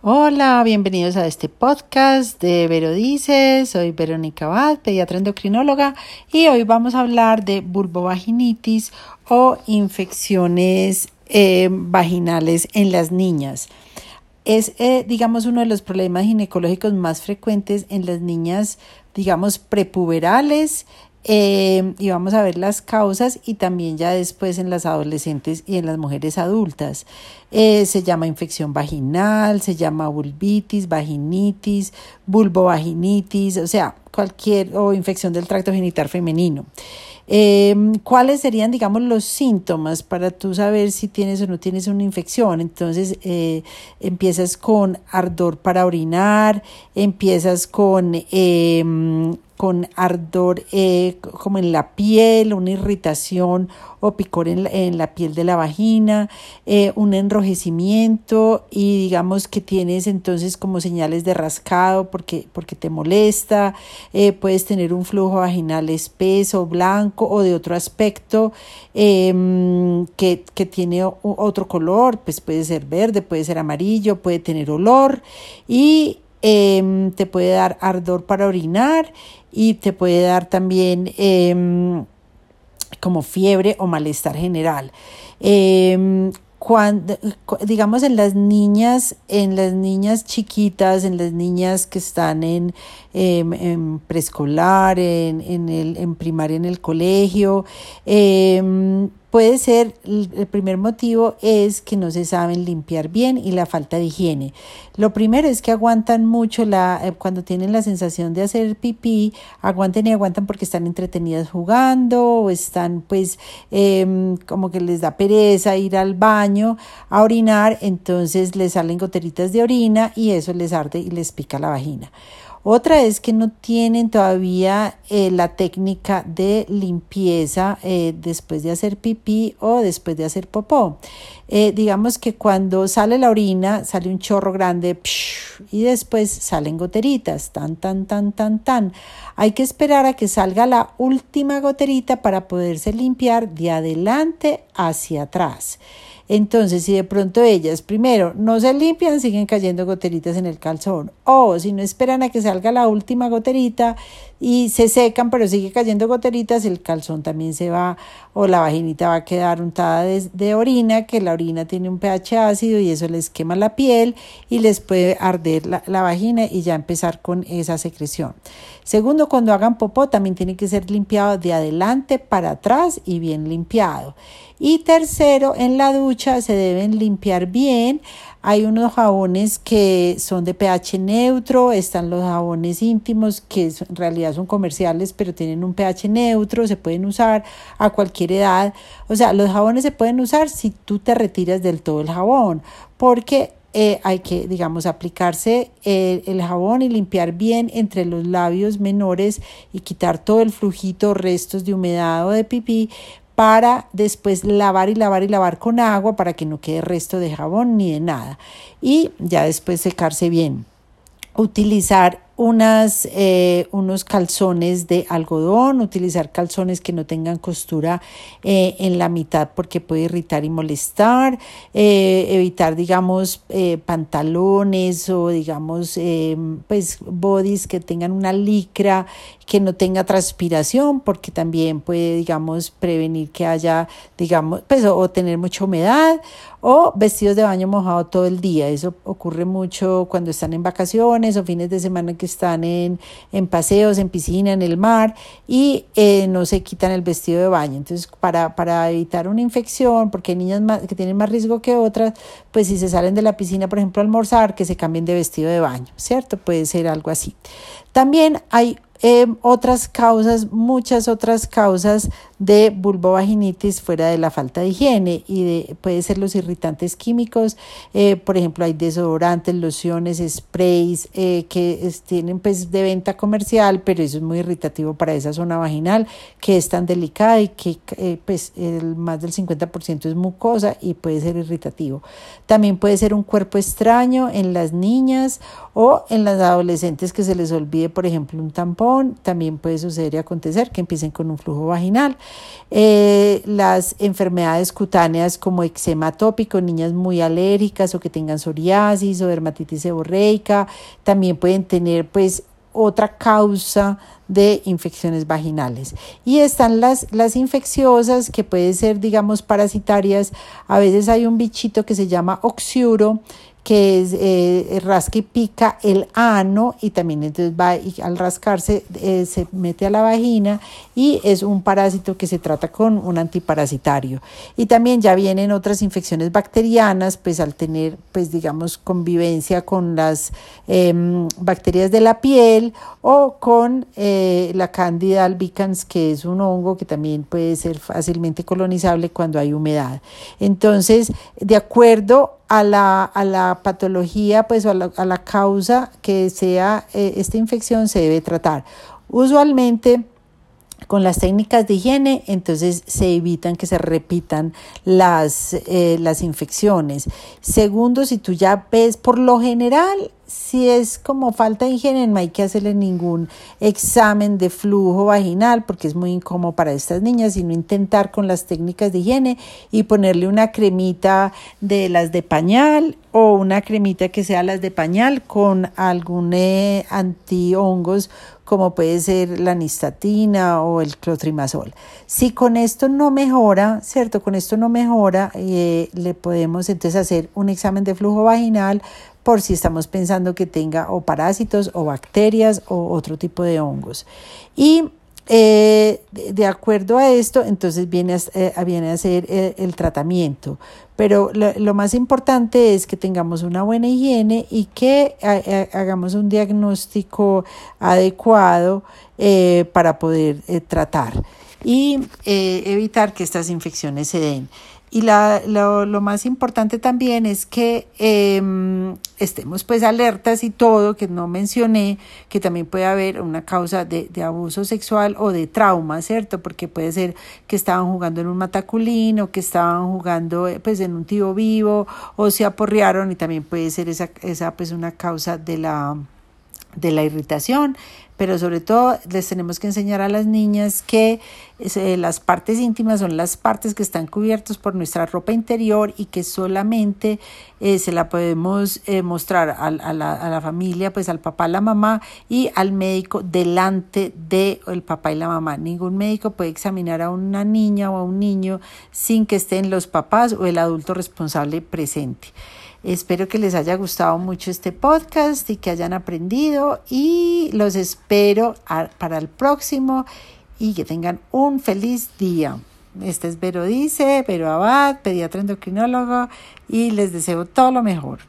Hola, bienvenidos a este podcast de Vero Dice. Soy Verónica Abad, pediatra endocrinóloga, y hoy vamos a hablar de vulvovaginitis o infecciones eh, vaginales en las niñas. Es, eh, digamos, uno de los problemas ginecológicos más frecuentes en las niñas, digamos, prepuberales eh, y vamos a ver las causas y también ya después en las adolescentes y en las mujeres adultas. Eh, se llama infección vaginal, se llama vulvitis, vaginitis, vulvovaginitis, o sea, cualquier o infección del tracto genital femenino. Em, ¿Cuáles serían, digamos, los síntomas para tú saber si tienes o no tienes una infección? Entonces, eh, empiezas con ardor para orinar, empiezas con em, con ardor eh, como en la piel, una irritación o picor en la, en la piel de la vagina, eh, un enrojecimiento y digamos que tienes entonces como señales de rascado porque, porque te molesta, eh, puedes tener un flujo vaginal espeso, blanco o de otro aspecto em, que, que tiene otro color, pues puede ser verde, puede ser amarillo, puede tener olor y Em, te puede dar ardor para orinar y te puede dar también em, como fiebre o malestar general. Em, cuando, digamos en las niñas, en las niñas chiquitas, en las niñas que están en, en preescolar, en, en, en primaria, en el colegio, Puede ser, el primer motivo es que no se saben limpiar bien y la falta de higiene. Lo primero es que aguantan mucho la, eh, cuando tienen la sensación de hacer pipí, aguantan y aguantan porque están entretenidas jugando o están pues em, como que les da pereza ir al baño a orinar, entonces les salen goteritas de orina y eso les arde y les pica la vagina. Otra es que no tienen todavía eh, la técnica de limpieza eh, después de hacer pipí o después de hacer popó. Eh, digamos que cuando sale la orina sale un chorro grande y después salen goteritas, tan, tan, tan, tan, tan. Hay que esperar a que salga la última goterita para poderse limpiar de adelante hacia atrás. Entonces, si de pronto ellas primero no se limpian, siguen cayendo goteritas en el calzón. O si no esperan a que salga la última goterita y se secan, pero sigue cayendo goteritas, el calzón también se va o la vaginita va a quedar untada de, orina, que la orina tiene un pH ácido y eso les quema la piel y les puede arder la, la vagina y ya empezar con esa secreción. Segundo, cuando hagan popó también tiene que ser limpiado de adelante para atrás y bien limpiado. Y tercero, en la ducha se deben limpiar bien. Hay unos jabones que son de pH neutro, están los jabones íntimos que en realidad son comerciales pero tienen un pH neutro, se pueden usar a cualquier edad. O sea, los jabones se pueden usar si tú te retiras del todo el jabón, porque eh, hay que, digamos, aplicarse el, el, jabón y limpiar bien entre los labios menores y quitar todo el flujito, restos de humedad o de pipí para después lavar y lavar y lavar con agua para que no quede resto de jabón ni de nada. Y ya después secarse bien. Utilizar unas, eh, unos calzones de algodón, utilizar calzones que no tengan costura eh, en la mitad porque puede irritar y molestar, eh, evitar, digamos, pantalones o, digamos, pues, bodies que tengan una licra, que no tenga transpiración porque también puede, digamos, prevenir que haya, digamos, pues, o tener mucha humedad o vestidos de baño mojado todo el día. Eso ocurre mucho cuando están en vacaciones o fines de semana que están en, en paseos, en piscina, en el mar y eh, no se quitan el vestido de baño. Entonces, para, para evitar una infección, porque hay niñas más, que tienen más riesgo que otras, pues si se salen de la piscina, por ejemplo, a almorzar, que se cambien de vestido de baño, ¿cierto? Puede ser algo así. También hay eh, otras causas, muchas otras causas de vulvovaginitis fuera de la falta de higiene y de, puede ser los irritantes químicos, eh, por ejemplo hay desodorantes, lociones, sprays eh, que tienen pues de venta comercial, pero eso es muy irritativo para esa zona vaginal que es tan delicada y que pues el, más del 50% es mucosa y puede ser irritativo. También puede ser un cuerpo extraño en las niñas o en las adolescentes que se les olvide, por ejemplo, un tampón también puede suceder y acontecer que empiecen con un flujo vaginal. Eh, las enfermedades cutáneas como eczema tópico, niñas muy alérgicas o que tengan psoriasis o dermatitis seborreica, también pueden tener pues otra causa de infecciones vaginales. Y están las, las infecciosas que pueden ser, digamos, parasitarias. A veces hay un bichito que se llama oxiuro que es, eh, rasca y pica el ano y también entonces va y al rascarse eh, se mete a la vagina y es un parásito que se trata con un antiparasitario. Y también ya vienen otras infecciones bacterianas, pues al tener, pues digamos, convivencia con las em, bacterias de la piel o con eh, la Candida albicans, que es un hongo que también puede ser fácilmente colonizable cuando hay humedad. Entonces, de acuerdo a la, a la patología, pues a la, a la causa que sea eh, esta infección se debe tratar. Usualmente con las técnicas de higiene, entonces se evitan que se repitan las, eh, las infecciones. Segundo, si tú ya ves por lo general, si es como falta de higiene, no hay que hacerle ningún examen de flujo vaginal porque es muy incómodo para estas niñas, sino intentar con las técnicas de higiene y ponerle una cremita de las de pañal o una cremita que sea las de pañal con algún eh, antihongos como puede ser la nistatina o el clotrimazol. Si con esto no mejora, ¿cierto? Con esto no mejora, eh, le podemos entonces hacer un examen de flujo vaginal por si estamos pensando que tenga o parásitos o bacterias o otro tipo de hongos. Y eh, de acuerdo a esto, entonces viene a, eh, viene a ser el, el tratamiento. Pero lo, más importante es que tengamos una buena higiene y que hagamos un diagnóstico adecuado eh, para poder eh, tratar y eh, evitar que estas infecciones se den. Y la, lo, lo, más importante también es que eh, estemos pues alertas y todo, que no mencioné, que también puede haber una causa de, de, abuso sexual o de trauma, ¿cierto? Porque puede ser que estaban jugando en un mataculín o que estaban jugando pues en un tío vivo o se aporrearon y también puede ser esa, esa pues una causa de la de la irritación, pero sobre todo les tenemos que enseñar a las niñas que eh, las partes íntimas son las partes que están cubiertas por nuestra ropa interior y que solamente eh, se la podemos eh, mostrar a, a, la, a, la, familia, pues al papá, la mamá y al médico delante del el papá y la mamá. Ningún médico puede examinar a una niña o a un niño sin que estén los papás o el adulto responsable presente. Espero que les haya gustado mucho este podcast y que hayan aprendido y los espero para el próximo y que tengan un feliz día. Este es Vero Dice, Vero Abad, pediatra endocrinólogo y les deseo todo lo mejor.